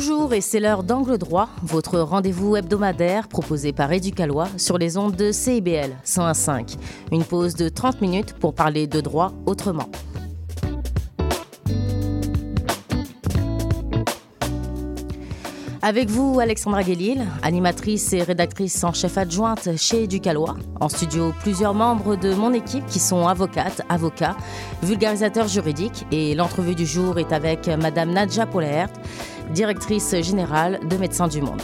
Bonjour et c'est l'heure d'Angle droit, votre rendez-vous hebdomadaire proposé par Éducalois sur les ondes de CIBL 101.5. Une pause de 30 minutes pour parler de droit autrement. Avec vous, Alexandra Guélil, animatrice et rédactrice en chef adjointe chez Éducalois. En studio, plusieurs membres de mon équipe qui sont avocates, avocats, vulgarisateurs juridiques. Et l'entrevue du jour est avec Madame Nadja Polert, directrice générale de Médecins du Monde.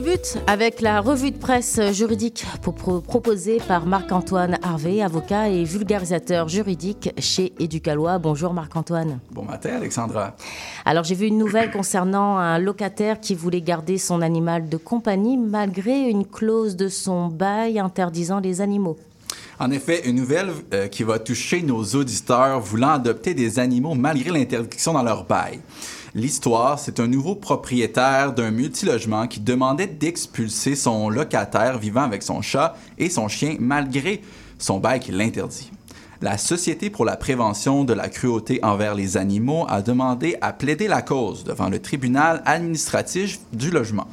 Débute avec la revue de presse juridique proposée par Marc-Antoine Harvey, avocat et vulgarisateur juridique chez Éducalois. Bonjour Marc-Antoine. Bon matin Alexandra. Alors j'ai vu une nouvelle concernant un locataire qui voulait garder son animal de compagnie malgré une clause de son bail interdisant les animaux. En effet, une nouvelle euh, qui va toucher nos auditeurs voulant adopter des animaux malgré l'interdiction dans leur bail. L'histoire, c'est un nouveau propriétaire d'un multilogement qui demandait d'expulser son locataire vivant avec son chat et son chien malgré son bail qui l'interdit. La Société pour la prévention de la cruauté envers les animaux a demandé à plaider la cause devant le tribunal administratif du logement.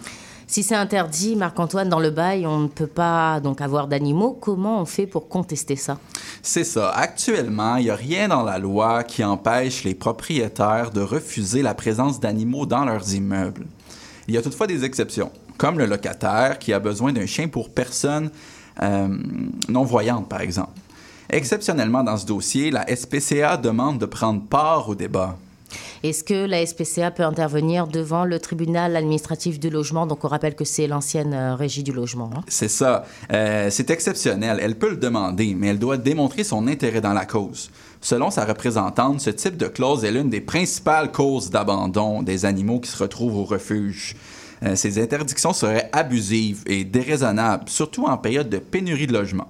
Si c'est interdit, Marc-Antoine, dans le bail, on ne peut pas donc avoir d'animaux. Comment on fait pour contester ça? C'est ça. Actuellement, il n'y a rien dans la loi qui empêche les propriétaires de refuser la présence d'animaux dans leurs immeubles. Il y a toutefois des exceptions, comme le locataire qui a besoin d'un chien pour personne euh, non-voyante, par exemple. Exceptionnellement, dans ce dossier, la SPCA demande de prendre part au débat. Est-ce que la SPCA peut intervenir devant le tribunal administratif du logement? Donc, on rappelle que c'est l'ancienne euh, régie du logement. Hein? C'est ça. Euh, c'est exceptionnel. Elle peut le demander, mais elle doit démontrer son intérêt dans la cause. Selon sa représentante, ce type de clause est l'une des principales causes d'abandon des animaux qui se retrouvent au refuge. Euh, ces interdictions seraient abusives et déraisonnables, surtout en période de pénurie de logement.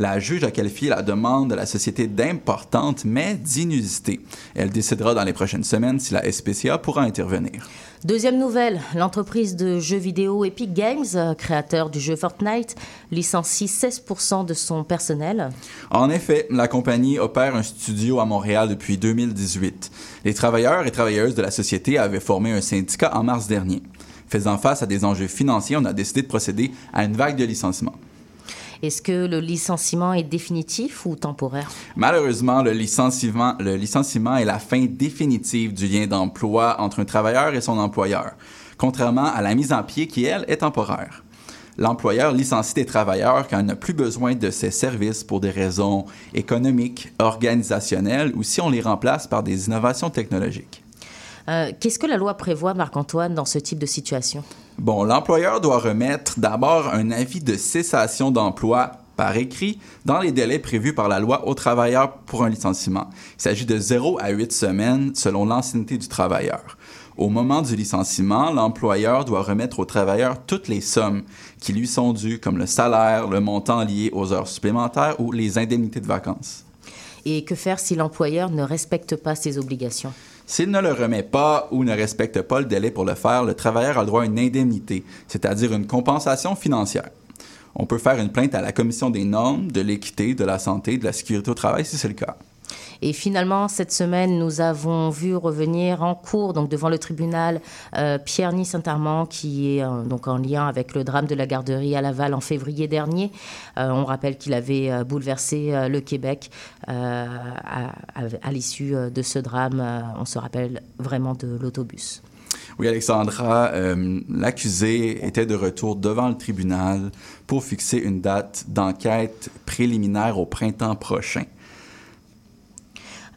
La juge a qualifié la demande de la société d'importante mais d'inusité. Elle décidera dans les prochaines semaines si la SPCA pourra intervenir. Deuxième nouvelle, l'entreprise de jeux vidéo Epic Games, créateur du jeu Fortnite, licencie 16% de son personnel. En effet, la compagnie opère un studio à Montréal depuis 2018. Les travailleurs et travailleuses de la société avaient formé un syndicat en mars dernier. Faisant face à des enjeux financiers, on a décidé de procéder à une vague de licenciements. Est-ce que le licenciement est définitif ou temporaire? Malheureusement, le licenciement, le licenciement est la fin définitive du lien d'emploi entre un travailleur et son employeur, contrairement à la mise en pied qui, elle, est temporaire. L'employeur licencie des travailleurs quand il n'a plus besoin de ses services pour des raisons économiques, organisationnelles ou si on les remplace par des innovations technologiques. Euh, Qu'est-ce que la loi prévoit, Marc-Antoine, dans ce type de situation? Bon, l'employeur doit remettre d'abord un avis de cessation d'emploi par écrit dans les délais prévus par la loi aux travailleurs pour un licenciement. Il s'agit de 0 à 8 semaines selon l'ancienneté du travailleur. Au moment du licenciement, l'employeur doit remettre au travailleur toutes les sommes qui lui sont dues, comme le salaire, le montant lié aux heures supplémentaires ou les indemnités de vacances. Et que faire si l'employeur ne respecte pas ses obligations? S'il ne le remet pas ou ne respecte pas le délai pour le faire, le travailleur a le droit à une indemnité, c'est-à-dire une compensation financière. On peut faire une plainte à la Commission des normes, de l'équité, de la santé, de la sécurité au travail si c'est le cas. Et finalement, cette semaine, nous avons vu revenir en cours, donc devant le tribunal, euh, Pierre Ny Saint-Armand, qui est donc en lien avec le drame de la garderie à Laval en février dernier. Euh, on rappelle qu'il avait euh, bouleversé le Québec à, l'issue de ce drame. on se rappelle vraiment de l'autobus. Oui, Alexandra, l'accusé était de retour devant le tribunal pour fixer une date d'enquête préliminaire au printemps prochain.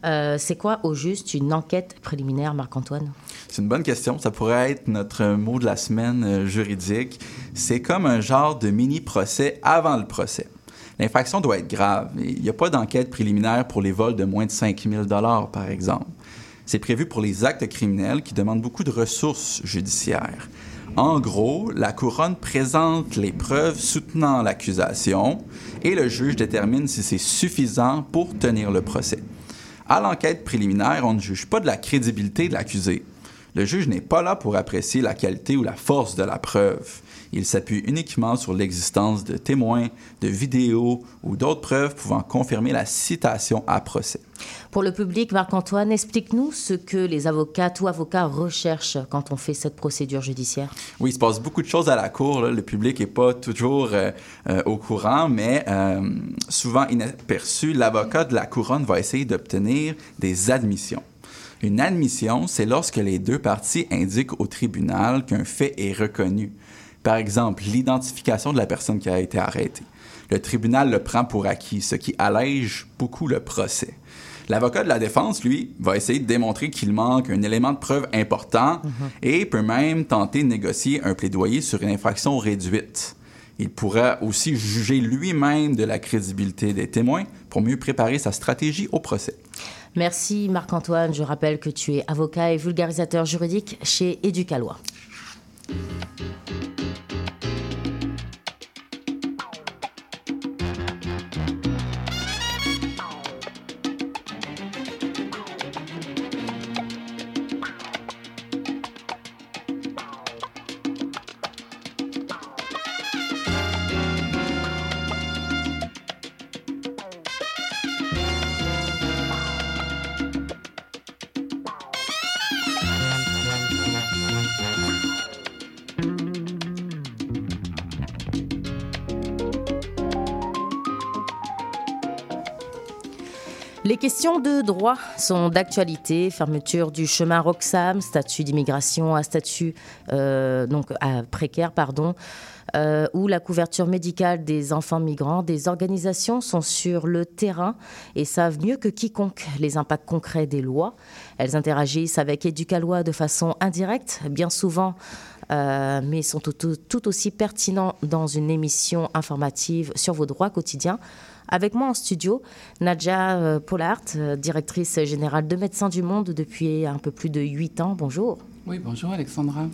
Euh, c'est quoi, au juste, une enquête préliminaire, Marc-Antoine? C'est une bonne question. Ça pourrait être notre mot de la semaine euh, juridique. C'est comme un genre de mini-procès avant le procès. L'infraction doit être grave. Il n'y a pas d'enquête préliminaire pour les vols de moins de 5 000 par exemple. C'est prévu pour les actes criminels qui demandent beaucoup de ressources judiciaires. En gros, la couronne présente les preuves soutenant l'accusation et le juge détermine si c'est suffisant pour tenir le procès. À l'enquête préliminaire, on ne juge pas de la crédibilité de l'accusé. Le juge n'est pas là pour apprécier la qualité ou la force de la preuve. Il s'appuie uniquement sur l'existence de témoins, de vidéos ou d'autres preuves pouvant confirmer la citation à procès. Pour le public, Marc-Antoine, explique-nous ce que les avocates ou avocats recherchent quand on fait cette procédure judiciaire. Oui, il se passe beaucoup de choses à la cour. Le public n'est pas toujours euh, euh, au courant, mais euh, souvent inaperçu, l'avocat de la couronne va essayer d'obtenir des admissions. Une admission, c'est lorsque les deux parties indiquent au tribunal qu'un fait est reconnu. Par exemple, l'identification de la personne qui a été arrêtée. Le tribunal le prend pour acquis, ce qui allège beaucoup le procès. L'avocat de la défense, lui, va essayer de démontrer qu'il manque un élément de preuve important mhm. et peut même tenter de négocier un plaidoyer sur une infraction réduite. Il pourra aussi juger lui-même de la crédibilité des témoins pour mieux préparer sa stratégie au procès. Merci Marc-Antoine. Je rappelle que tu es avocat et vulgarisateur juridique chez Éducalois. Les questions de droit sont d'actualité. Fermeture du chemin Roxham, statut d'immigration à statut euh, donc à précaire, pardon. Euh, ou la couverture médicale des enfants migrants, des organisations sont sur le terrain et savent mieux que quiconque les impacts concrets des lois. Elles interagissent avec Éducalois de façon indirecte, bien souvent, euh, mais sont tout, tout aussi pertinents dans une émission informative sur vos droits quotidiens. Avec moi en studio, Nadja euh, Pollard, euh, directrice générale de Médecins du Monde depuis un peu plus de huit ans. Bonjour. Oui, bonjour Alexandra.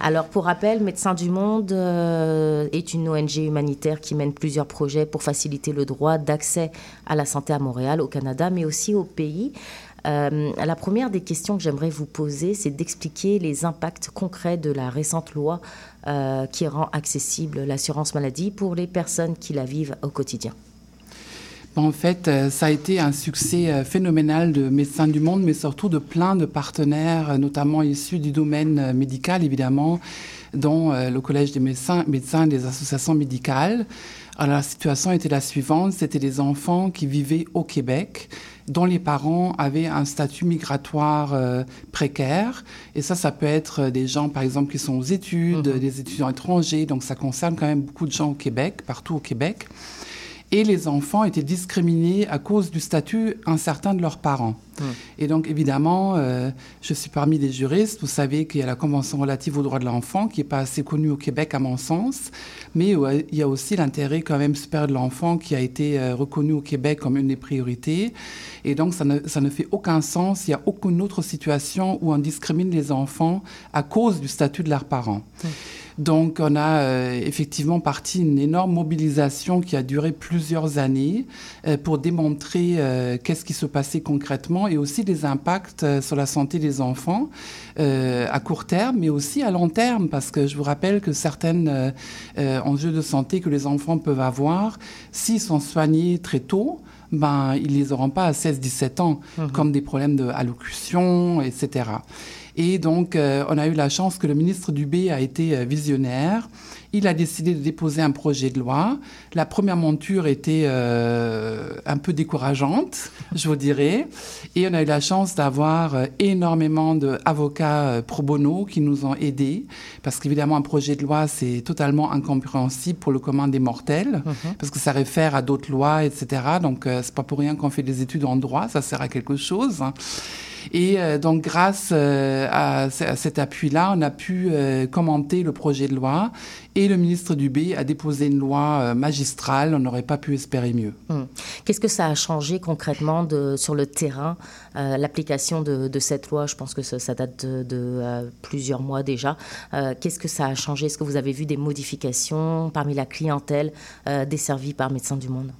Alors, pour rappel, Médecins du Monde euh, est une ONG humanitaire qui mène plusieurs projets pour faciliter le droit d'accès à la santé à Montréal, au Canada, mais aussi au pays. la première des questions que j'aimerais vous poser, c'est d'expliquer les impacts concrets de la récente loi qui rend accessible l'assurance maladie pour les personnes qui la vivent au quotidien. En fait, euh, ça a été un succès euh, phénoménal de Médecins du Monde, mais surtout de plein de partenaires, euh, notamment issus du domaine médical, évidemment, dont le Collège des médecins, médecins des associations médicales. Alors, la situation était la suivante, c'était des enfants qui vivaient au Québec, dont les parents avaient un statut migratoire précaire. Et ça, ça peut être des gens, par exemple, qui sont aux études, mmh. des étudiants étrangers. Donc, ça concerne quand même beaucoup de gens au Québec, partout au Québec et les enfants étaient discriminés à cause du statut incertain de leurs parents. Hmm. Et donc, évidemment, euh, je suis parmi les juristes. Vous savez qu'il y a la Convention relative aux droits de l'enfant, qui n'est pas assez connue au Québec, à mon sens. Mais il y a aussi l'intérêt quand même supérieur de l'enfant, qui a été euh, reconnu au Québec comme une des priorités. Et donc, ça ne, ça ne fait aucun sens. Il n'y a aucune autre situation où on discrimine les enfants à cause du statut de leurs parents. Hmm. Donc, on a euh, effectivement parti une énorme mobilisation qui a duré plusieurs années euh, pour démontrer euh, qu'est-ce qui se passait concrètement et aussi les impacts sur la santé des enfants à court terme, mais aussi à long terme, parce que je vous rappelle que certains enjeux de santé que les enfants peuvent avoir, s'ils sont soignés très tôt, ben, ils les auront pas à 16-17 ans, mmh. comme des problèmes de allocution, etc. Et donc, euh, on a eu la chance que le ministre Dubé a été euh, visionnaire. Il a décidé de déposer un projet de loi. La première monture était euh, un peu décourageante, je vous dirais. Et on a eu la chance d'avoir énormément d'avocats pro bono qui nous ont aidés. Parce qu'évidemment, un projet de loi, c'est totalement incompréhensible pour le commun des mortels. Mhm. Parce que ça réfère à d'autres lois, etc. Donc, c'est pas pour rien qu'on fait des études en droit. Ça sert à quelque chose. Et euh, donc, grâce euh, à, cet appui-là, on a pu euh, commenter le projet de loi et le ministre Dubé a déposé une loi magistrale. On n'aurait pas pu espérer mieux. Hum. Qu'est-ce que ça a changé concrètement sur le terrain, l'application de, cette loi? Je pense que ça, date de, de plusieurs mois déjà. Qu'est-ce que ça a changé? Est-ce que vous avez vu des modifications parmi la clientèle desservie par Médecins du Monde?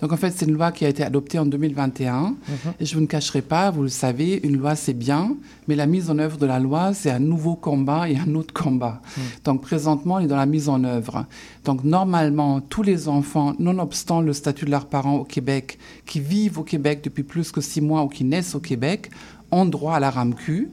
Donc en fait, c'est une loi qui a été adoptée en 2021. Mhm. Et je vous ne cacherai pas, vous le savez, une loi c'est bien, mais la mise en œuvre de la loi, c'est un nouveau combat et un autre combat. Mhm. Donc présentement, on est dans la mise en œuvre. Donc normalement, tous les enfants, nonobstant le statut de leurs parents au Québec, qui vivent au Québec depuis plus que six mois ou qui naissent au Québec, ont droit à la RAMQ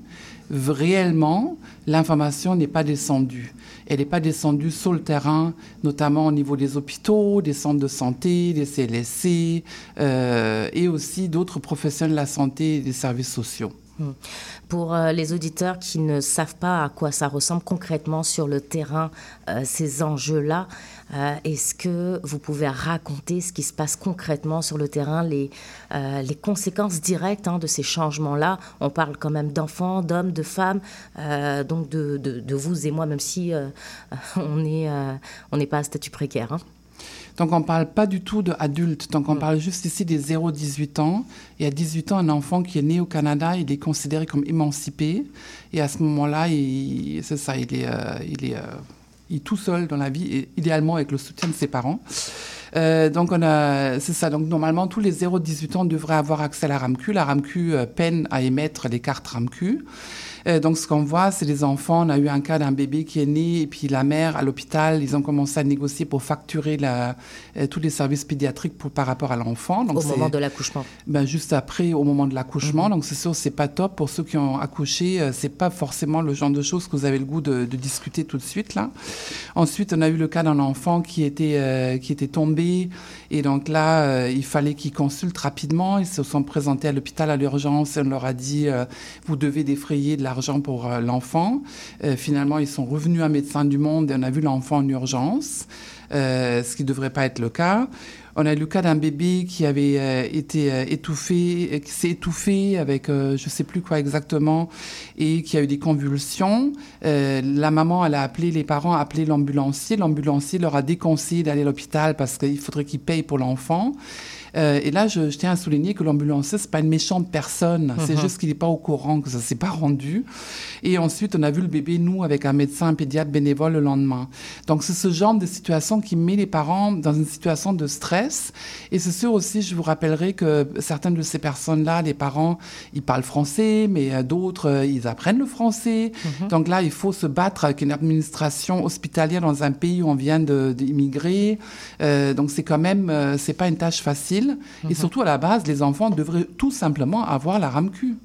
réellement, l'information n'est pas descendue. Elle n'est pas descendue sur le terrain, notamment au niveau des hôpitaux, des centres de santé, des CLSC euh, et aussi d'autres professionnels de la santé et des services sociaux. Hmm. Pour euh, les auditeurs qui ne savent pas à quoi ça ressemble concrètement sur le terrain, euh, ces enjeux-là, euh, est-ce que vous pouvez raconter ce qui se passe concrètement sur le terrain, les, les conséquences directes hein, de ces changements-là? On parle quand même d'enfants, d'hommes, de femmes, donc de, de, vous et moi, même si on n'est on n'est pas à statut précaire. Hein. Donc on ne parle pas du tout d'adultes, donc on mm. parle juste ici des 0-18 ans. Et à 18 ans, un enfant qui est né au Canada, il est considéré comme émancipé. Et à ce moment-là, c'est ça, il est, euh, il, est, euh, il est tout seul dans la vie, et idéalement avec le soutien de ses parents. Euh, donc on a, c'est ça. Donc normalement tous les 0-18 ans devraient avoir accès à la RAMQ. La RAMQ peine à émettre les cartes RAMQ. Euh, donc, ce qu'on voit, c'est les enfants. On a eu un cas d'un bébé qui est né et puis la mère à l'hôpital, ils ont commencé à négocier pour facturer la, euh, tous les services pédiatriques pour, par rapport à l'enfant. Au moment de l'accouchement. Ben, juste après, au moment de l'accouchement. Mhm. Donc, c'est sûr, c'est pas top pour ceux qui ont accouché. Euh, c'est pas forcément le genre de choses que vous avez le goût de, de discuter tout de suite là. Ensuite, on a eu le cas d'un enfant qui était qui était tombé et donc là, il fallait qu'ils consultent rapidement. Ils se sont présentés à l'hôpital à l'urgence on leur a dit vous devez défrayer de la argent pour euh, l'enfant. Euh, finalement, ils sont revenus à Médecins du Monde et on a vu l'enfant en urgence, euh, ce qui ne devrait pas être le cas. On a eu le cas d'un bébé qui avait été étouffé, qui s'est étouffé avec je ne sais plus quoi exactement et qui a eu des convulsions. la maman, elle a appelé, les parents ont appelé l'ambulancier. L'ambulancier leur a déconseillé d'aller à l'hôpital parce qu'il faudrait qu'ils payent pour l'enfant. Euh, et là, je, tiens à souligner que l'ambulancier, c'est pas une méchante personne. C'est uh-huh. juste qu'il n'est pas au courant, que ça s'est pas rendu. Et ensuite, on a vu le bébé, nous, avec un médecin, un pédiatre bénévole le lendemain. Donc, c'est ce genre de situation qui met les parents dans une situation de stress. Et c'est sûr aussi, je vous rappellerai que certaines de ces personnes-là, les parents, ils parlent français, mais euh, d'autres, euh, ils apprennent le français. Uh-huh. Donc là, il faut se battre avec une administration hospitalière dans un pays où on vient d'immigrer. donc, c'est quand même, c'est pas une tâche facile. Et mhm. surtout, à la base, les enfants devraient tout simplement avoir la RAMQ.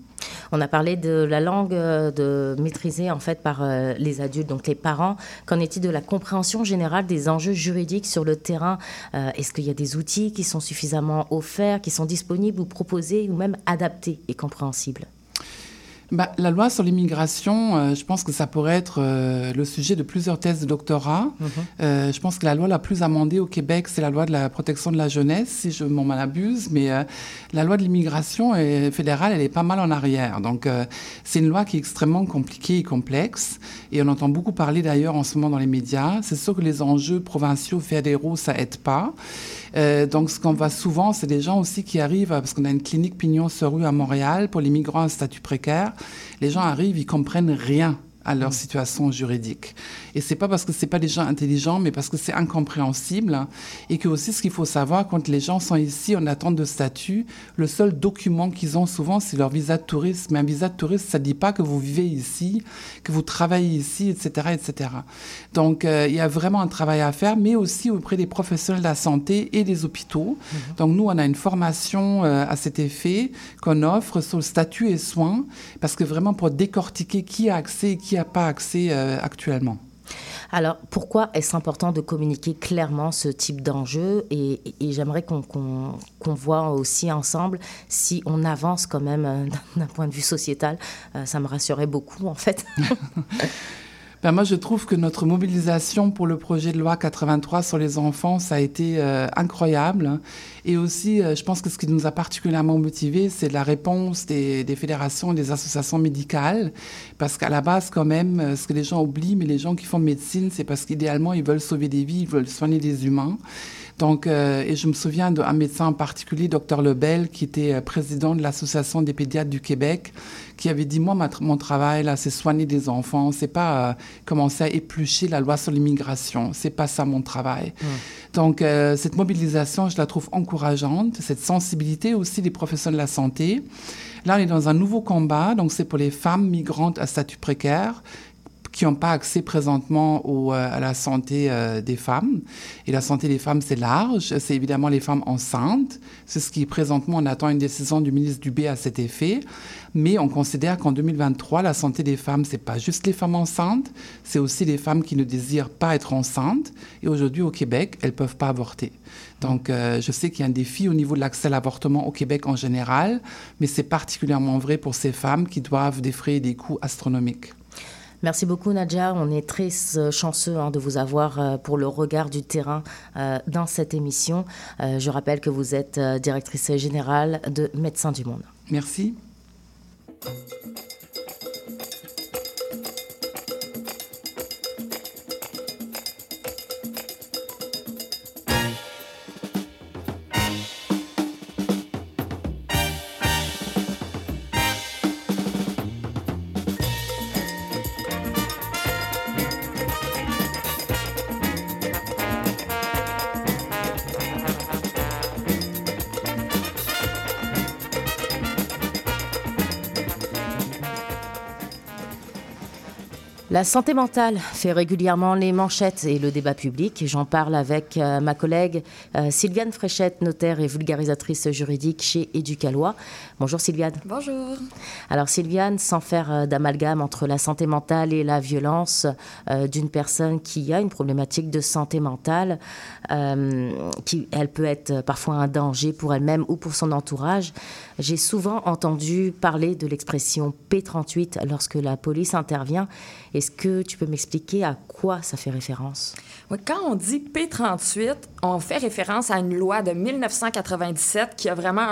On a parlé de la langue euh, de maîtrisée en fait par euh, les adultes, donc les parents. Qu'en est-il de la compréhension générale des enjeux juridiques sur le terrain euh, Est-ce qu'il y a des outils qui sont suffisamment offerts, qui sont disponibles ou proposés ou même adaptés et compréhensibles? Bah, la loi sur l'immigration, euh, je pense que ça pourrait être euh, le sujet de plusieurs thèses de doctorat. Mhm. Euh, je pense que la loi la plus amendée au Québec, c'est la loi de la protection de la jeunesse, si je m'en abuse. Mais la loi de l'immigration fédérale, elle est pas mal en arrière. Donc, c'est une loi qui est extrêmement compliquée et complexe. Et on entend beaucoup parler d'ailleurs en ce moment dans les médias. C'est sûr que les enjeux provinciaux, fédéraux, ça aide pas. Euh, donc, ce qu'on voit souvent, c'est des gens aussi qui arrivent, parce qu'on a une clinique pignon sur rue à Montréal pour les migrants à statut précaire. Les gens arrivent, ils comprennent rien à leur mm. situation juridique. Et c'est pas parce que c'est pas des gens intelligents, mais parce que c'est incompréhensible. et que aussi, ce qu'il faut savoir, quand les gens sont ici en attente de statut, le seul document qu'ils ont souvent, c'est leur visa de touriste. Mais un visa de touriste, ça dit pas que vous vivez ici, que vous travaillez ici, etc., etc. Donc, euh, il y a vraiment un travail à faire, mais aussi auprès des professionnels de la santé et des hôpitaux. Mm-hmm. Donc, nous, on a une formation euh, à cet effet qu'on offre sur le statut et soins, parce que vraiment pour décortiquer qui a accès et qui a pas accès euh, actuellement. Alors, pourquoi est-ce important de communiquer clairement ce type d'enjeu Et, j'aimerais qu'on voit aussi ensemble si on avance quand même euh, d'un point de vue sociétal. Euh, ça me rassurait beaucoup, en fait. Ben moi, je trouve que notre mobilisation pour le projet de loi 83 sur les enfants, ça a été euh, incroyable. Et aussi, euh, je pense que ce qui nous a particulièrement motivés, c'est la réponse des, des, fédérations et des associations médicales. Parce qu'à la base, quand même, euh, ce que les gens oublient, mais les gens qui font médecine, c'est parce qu'idéalement, ils veulent sauver des vies, ils veulent soigner des humains. Donc, euh, et je me souviens d'un médecin en particulier, docteur Lebel, qui était euh, président de l'Association des pédiatres du Québec, qui avait dit, moi, ma, mon travail, là, c'est soigner des enfants, c'est pas euh, commencer à éplucher la loi sur l'immigration, c'est pas ça mon travail. Mmh. Donc, euh, cette mobilisation, je la trouve encourageante, cette sensibilité aussi des professionnels de la santé. Là, on est dans un nouveau combat, donc c'est pour les femmes migrantes à statut précaire qui n'ont pas accès présentement au, euh, à la santé euh, des femmes. Et la santé des femmes, c'est large. C'est évidemment les femmes enceintes. C'est ce qui, présentement, on attend une décision du ministre Dubé à cet effet. Mais on considère qu'en 2023, la santé des femmes, c'est pas juste les femmes enceintes, c'est aussi les femmes qui ne désirent pas être enceintes. Et aujourd'hui, au Québec, elles peuvent pas avorter. Donc, euh, je sais qu'il y a un défi au niveau de l'accès à l'avortement au Québec en général, mais c'est particulièrement vrai pour ces femmes qui doivent défrayer des coûts astronomiques. Merci beaucoup Nadja. On est très euh, chanceux hein, de vous avoir euh, pour le regard du terrain euh, dans cette émission. je rappelle que vous êtes directrice générale de Médecins du Monde. Merci. La santé mentale fait régulièrement les manchettes et le débat public. J'en parle avec euh, ma collègue euh, Sylviane Fréchette, notaire et vulgarisatrice juridique chez Éducalois. Bonjour Sylviane. Bonjour. Alors Sylviane, sans faire euh, d'amalgame entre la santé mentale et la violence d'une personne qui a une problématique de santé mentale, qui elle peut être parfois un danger pour elle-même ou pour son entourage, j'ai souvent entendu parler de l'expression P38 lorsque la police intervient. Est-ce que tu peux m'expliquer à quoi ça fait référence? Quand on dit P38, on fait référence à une loi de 1997 qui a vraiment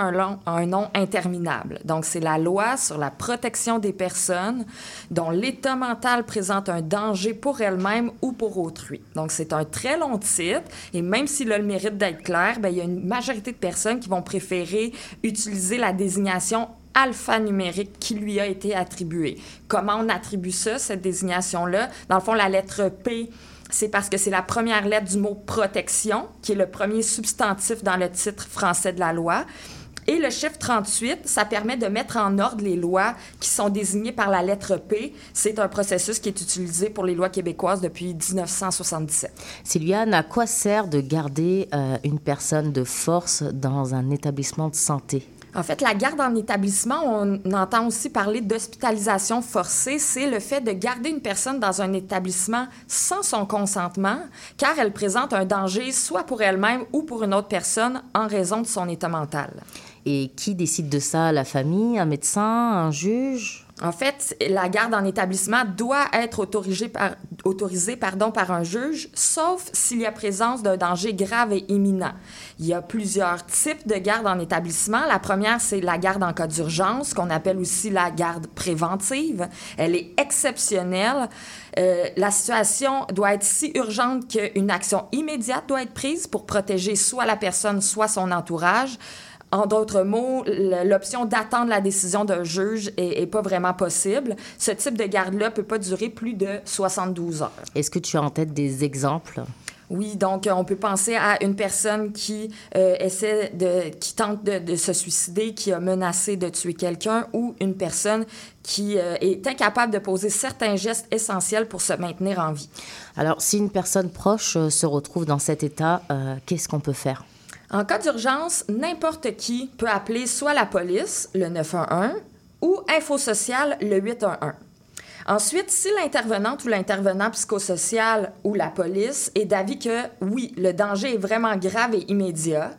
un, nom interminable. Donc, c'est la loi sur la protection des personnes dont l'état mental présente un danger pour elles-mêmes ou pour autrui. Donc, c'est un très long titre et même s'il a le mérite d'être clair, bien, il y a une majorité de personnes qui vont préférer utiliser la désignation alphanumérique qui lui a été attribuée. Comment on attribue ça, cette désignation-là? Dans le fond, la lettre P, c'est parce que c'est la première lettre du mot protection, qui est le premier substantif dans le titre français de la loi. Et le chiffre 38, ça permet de mettre en ordre les lois qui sont désignées par la lettre P. C'est un processus qui est utilisé pour les lois québécoises depuis 1977. Sylviane, à quoi sert de garder euh, une personne de force dans un établissement de santé? En fait, la garde en établissement, on entend aussi parler d'hospitalisation forcée. C'est le fait de garder une personne dans un établissement sans son consentement, car elle présente un danger soit pour elle-même ou pour une autre personne en raison de son état mental. Et qui décide de ça? La famille, un médecin, un juge? En fait, la garde en établissement doit être autorisée par, autorisée, pardon, par un juge, sauf s'il y a présence d'un danger grave et imminent. Il y a plusieurs types de garde en établissement. La première, c'est la garde en cas d'urgence, qu'on appelle aussi la garde préventive. Elle est exceptionnelle. Euh, la situation doit être si urgente qu'une action immédiate doit être prise pour protéger soit la personne, soit son entourage. En d'autres mots, l'option d'attendre la décision d'un juge est, pas vraiment possible. Ce type de garde-là peut pas durer plus de 72 heures. Est-ce que tu as en tête des exemples? Oui, donc euh, on peut penser à une personne qui euh, essaie de, qui tente de, se suicider, qui a menacé de tuer quelqu'un, ou une personne qui euh, est incapable de poser certains gestes essentiels pour se maintenir en vie. Alors, si une personne proche se retrouve dans cet état, qu'est-ce qu'on peut faire? En cas d'urgence, n'importe qui peut appeler soit la police, le 911, ou Info Social, le 811. Ensuite, si l'intervenante ou l'intervenant psychosocial ou la police est d'avis que oui, le danger est vraiment grave et immédiat,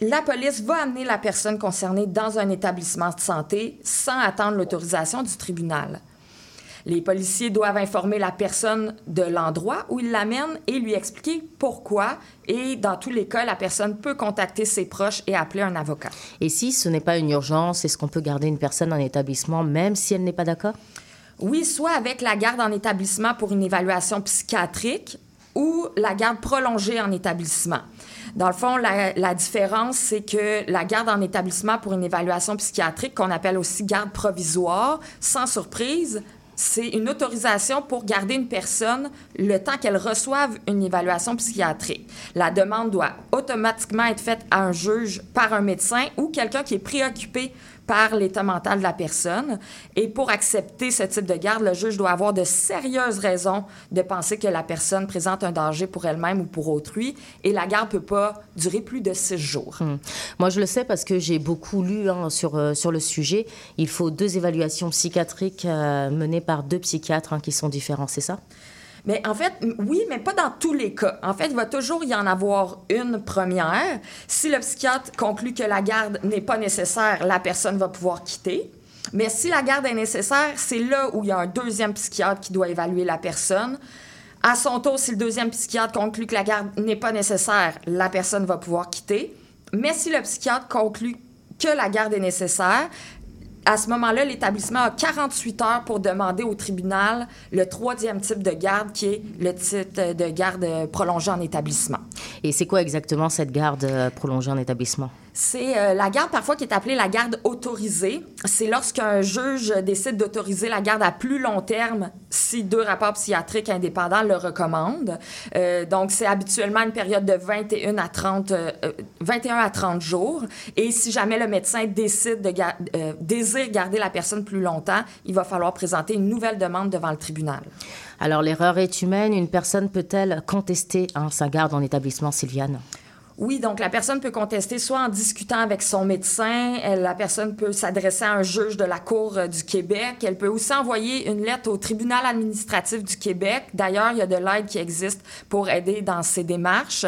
la police va amener la personne concernée dans un établissement de santé sans attendre l'autorisation du tribunal. Les policiers doivent informer la personne de l'endroit où ils l'amènent et lui expliquer pourquoi. Et dans tous les cas, la personne peut contacter ses proches et appeler un avocat. Et si ce n'est pas une urgence, est-ce qu'on peut garder une personne en établissement même si elle n'est pas d'accord? Oui, soit avec la garde en établissement pour une évaluation psychiatrique ou la garde prolongée en établissement. Dans le fond, la, la différence, c'est que la garde en établissement pour une évaluation psychiatrique, qu'on appelle aussi garde provisoire, sans surprise, c'est une autorisation pour garder une personne le temps qu'elle reçoive une évaluation psychiatrique. La demande doit automatiquement être faite à un juge par un médecin ou quelqu'un qui est préoccupé par l'état mental de la personne. Et pour accepter ce type de garde, le juge doit avoir de sérieuses raisons de penser que la personne présente un danger pour elle-même ou pour autrui. Et la garde peut pas durer plus de six jours. Hum. Moi, je le sais parce que j'ai beaucoup lu hein, sur, euh, sur le sujet. Il faut deux évaluations psychiatriques euh, menées par deux psychiatres hein, qui sont différents, c'est ça? Mais en fait, oui, mais pas dans tous les cas. En fait, il va toujours y en avoir une première. Si le psychiatre conclut que la garde n'est pas nécessaire, la personne va pouvoir quitter. Mais si la garde est nécessaire, c'est là où il y a un deuxième psychiatre qui doit évaluer la personne. À son tour, si le deuxième psychiatre conclut que la garde n'est pas nécessaire, la personne va pouvoir quitter. Mais si le psychiatre conclut que la garde est nécessaire, à ce moment-là, l'établissement a 48 heures pour demander au tribunal le troisième type de garde, qui est le type de garde prolongée en établissement. Et c'est quoi exactement cette garde euh, prolongée en établissement? C'est euh, la garde parfois qui est appelée la garde autorisée. C'est lorsqu'un juge décide d'autoriser la garde à plus long terme si deux rapports psychiatriques indépendants le recommandent. Euh, donc, c'est habituellement une période de 21 à 30, 21 à 30 jours. Et si jamais le médecin décide de désire garder la personne plus longtemps, il va falloir présenter une nouvelle demande devant le tribunal. Alors, l'erreur est humaine. Une personne peut-elle contester hein, sa garde en établissement, Sylviane? Oui, donc la personne peut contester soit en discutant avec son médecin, elle, la personne peut s'adresser à un juge de la Cour euh, du Québec, elle peut aussi envoyer une lettre au tribunal administratif du Québec. D'ailleurs, il y a de l'aide qui existe pour aider dans ces démarches.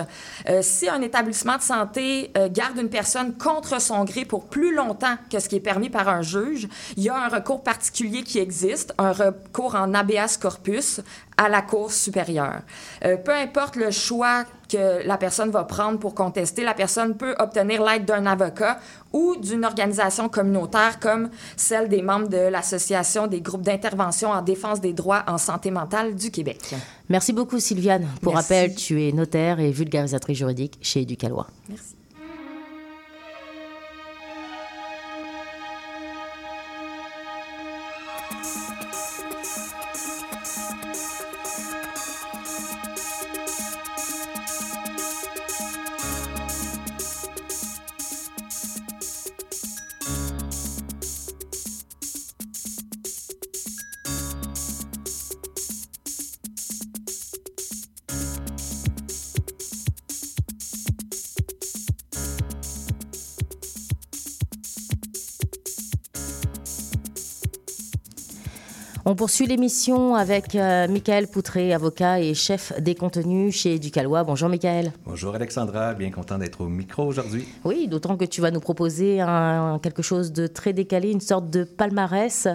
Euh, si un établissement de santé euh, garde une personne contre son gré pour plus longtemps que ce qui est permis par un juge, il y a un recours particulier qui existe, un recours en habeas corpus à la Cour supérieure. Euh, peu importe le choix que la personne va prendre pour contester, la personne peut obtenir l'aide d'un avocat ou d'une organisation communautaire comme celle des membres de l'Association des groupes d'intervention en défense des droits en santé mentale du Québec. Merci beaucoup, Sylviane. Pour Merci. rappel, tu es notaire et vulgarisatrice juridique chez Éducalois. Merci. On poursuit l'émission avec euh, Michael Poutré, avocat et chef des contenus chez Éducalois. Bonjour Michael. Bonjour Alexandra, bien content d'être au micro aujourd'hui. Oui, d'autant que tu vas nous proposer un- quelque chose de très décalé, une sorte de palmarès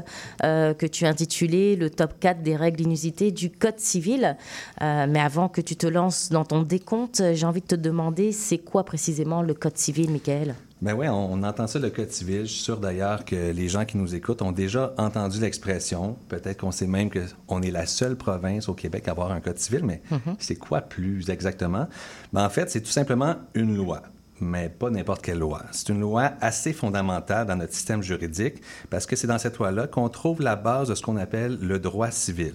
euh, que tu as intitulé le top 4 des règles inusitées du Code civil. Euh, mais avant que tu te lances dans ton décompte, j'ai envie de te demander, c'est quoi précisément le Code civil, Michael? Ben ouais, on, entend ça le code civil. Je suis sûr d'ailleurs que les gens qui nous écoutent ont déjà entendu l'expression. Peut-être qu'on sait même qu'on est la seule province au Québec à avoir un code civil, mais c'est quoi plus exactement? Ben en fait, c'est tout simplement une loi. Mais pas n'importe quelle loi. C'est une loi assez fondamentale dans notre système juridique parce que c'est dans cette loi-là qu'on trouve la base de ce qu'on appelle le droit civil.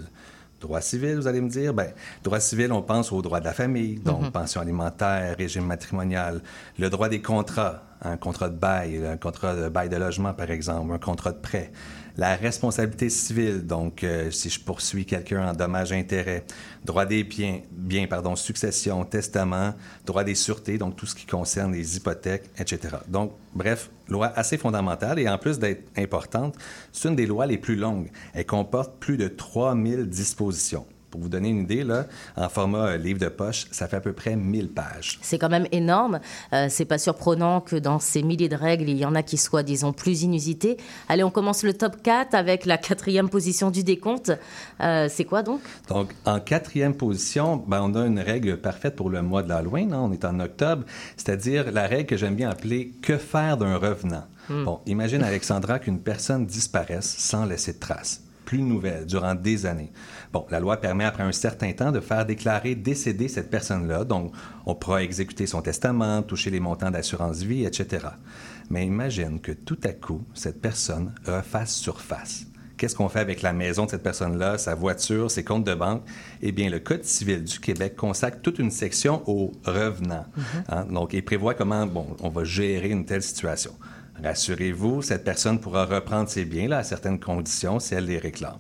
Droit civil, vous allez me dire, ben, droit civil, on pense au droit de la famille, donc pension alimentaire, régime matrimonial, le droit des contrats, un contrat de bail, un contrat de bail de logement, par exemple, un contrat de prêt. La responsabilité civile, donc euh, si je poursuis quelqu'un en dommages-intérêts, droit des biens, biens, pardon, succession, testament, droit des sûretés, donc tout ce qui concerne les hypothèques, etc. Donc, bref, loi assez fondamentale et en plus d'être importante, c'est une des lois les plus longues. Elle comporte plus de 3000 dispositions. Pour vous donner une idée, là, en format euh, livre de poche, ça fait à peu près 1000 pages. C'est quand même énorme. Euh, c'est pas surprenant que dans ces milliers de règles, il y en a qui soient, disons, plus inusitées. Allez, on commence le top 4 avec la quatrième position du décompte. Euh, c'est quoi donc? Donc, en quatrième position, ben, on a une règle parfaite pour le mois de l'Halloween. Hein. on est en octobre, c'est-à-dire la règle que j'aime bien appeler Que faire d'un revenant? Hmm. Bon, imagine, Alexandra, qu'une personne disparaisse sans laisser de traces plus nouvelles durant des années. Bon, la loi permet après un certain temps de faire déclarer décédée cette personne-là, donc on pourra exécuter son testament, toucher les montants d'assurance vie, etc. Mais imagine que tout à coup, cette personne refasse surface. Qu'est-ce qu'on fait avec la maison de cette personne-là, sa voiture, ses comptes de banque? Eh bien, le Code civil du Québec consacre toute une section aux revenants. Mm-hmm. Hein? Donc, il prévoit comment bon, on va gérer une telle situation. Rassurez-vous, cette personne pourra reprendre ses biens là, à certaines conditions si elle les réclame.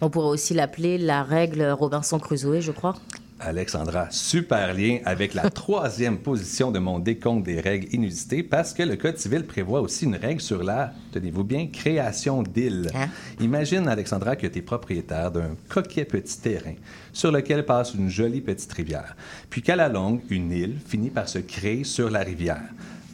On pourrait aussi l'appeler la règle Robinson Crusoe, je crois. Alexandra, super lien avec la troisième position de mon décompte des règles inusitées parce que le Code civil prévoit aussi une règle sur la, tenez-vous bien, création d'îles. Hein? Imagine, Alexandra, que tu es propriétaire d'un coquet petit terrain sur lequel passe une jolie petite rivière, puis qu'à la longue, une île finit par se créer sur la rivière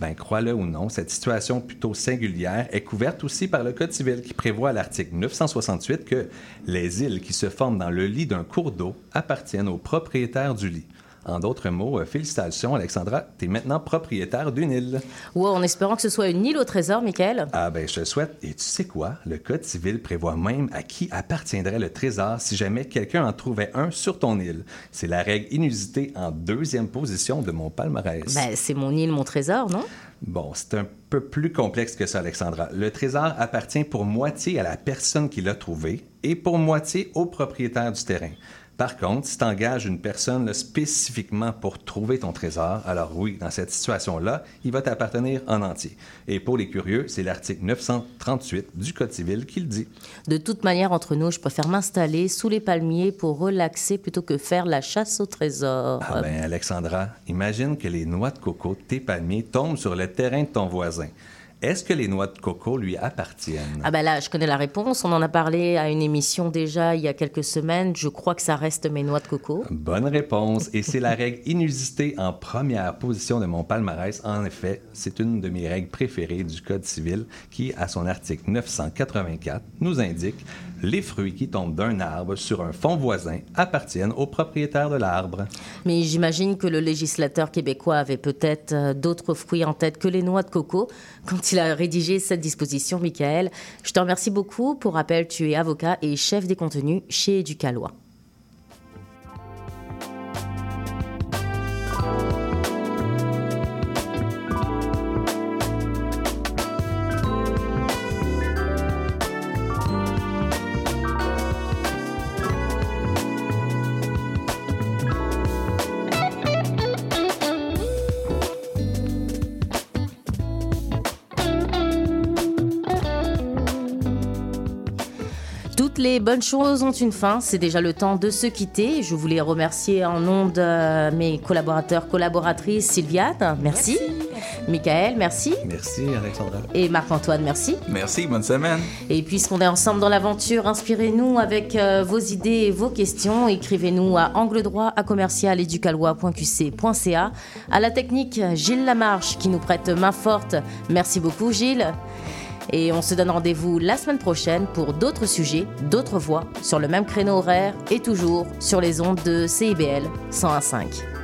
ben, crois-le ou non, cette situation plutôt singulière est couverte aussi par le Code civil qui prévoit à l'article 968 que les îles qui se forment dans le lit d'un cours d'eau appartiennent au propriétaire du lit. En d'autres mots, euh, félicitations, Alexandra, tu es maintenant propriétaire d'une île. Ouais, en espérant que ce soit une île au trésor, Michael. Ah ben, je le souhaite. Et tu sais quoi? Le Code civil prévoit même à qui appartiendrait le trésor si jamais quelqu'un en trouvait un sur ton île. C'est la règle inusitée en deuxième position de mon palmarès. Ben, c'est mon île, mon trésor, non? Bon, c'est un peu plus complexe que ça, Alexandra. Le trésor appartient pour moitié à la personne qui l'a trouvé et pour moitié au propriétaire du terrain. Par contre, si tu engages une personne spécifiquement pour trouver ton trésor, alors oui, dans cette situation-là, il va t'appartenir en entier. Et pour les curieux, c'est l'article 938 du Code civil qui le dit. De toute manière, entre nous, je préfère m'installer sous les palmiers pour relaxer plutôt que faire la chasse au trésor. Ah ben, Alexandra, imagine que les noix de coco de tes palmiers tombent sur le terrain de ton voisin. Est-ce que les noix de coco lui appartiennent? Ah ben là, je connais la réponse. On en a parlé à une émission déjà il y a quelques semaines. Je crois que ça reste mes noix de coco. Bonne réponse. Et c'est la règle inusitée en première position de mon palmarès. En effet, c'est une de mes règles préférées du Code civil qui, à son article 984, nous indique les fruits qui tombent d'un arbre sur un fond voisin appartiennent au propriétaire de l'arbre. Mais j'imagine que le législateur québécois avait peut-être euh, d'autres fruits en tête que les noix de coco quand il a rédigé cette disposition, Michael. Je te remercie beaucoup. Pour rappel, tu es avocat et chef des contenus chez Éducalois. Les bonnes choses ont une fin. C'est déjà le temps de se quitter. Je voulais remercier en nom de mes collaborateurs, collaboratrices, Sylviane, merci. Michael, merci. Merci, Alexandra. Et Marc-Antoine, merci. Merci, bonne semaine. Et puisqu'on est ensemble dans l'aventure, inspirez-nous avec euh, vos idées et vos questions. Écrivez-nous à angle droit à commercial À la technique, Gilles Lamarche qui nous prête main forte. Merci beaucoup, Gilles. Et on se donne rendez-vous la semaine prochaine pour d'autres sujets, d'autres voix, sur le même créneau horaire et toujours sur les ondes de CIBL 101.5.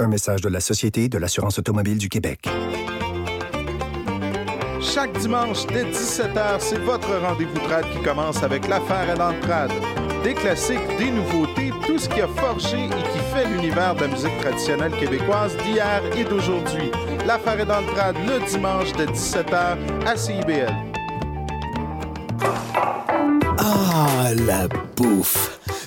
Un message de la Société de l'assurance automobile du Québec. Chaque dimanche dès 17h, c'est votre rendez-vous trad qui commence avec l'affaire à trad. Des classiques, des nouveautés, tout ce qui a forgé et qui fait l'univers de la musique traditionnelle québécoise d'hier et d'aujourd'hui. L'affaire est dans le trad le dimanche de 17h à CIBL. Ah, la bouffe!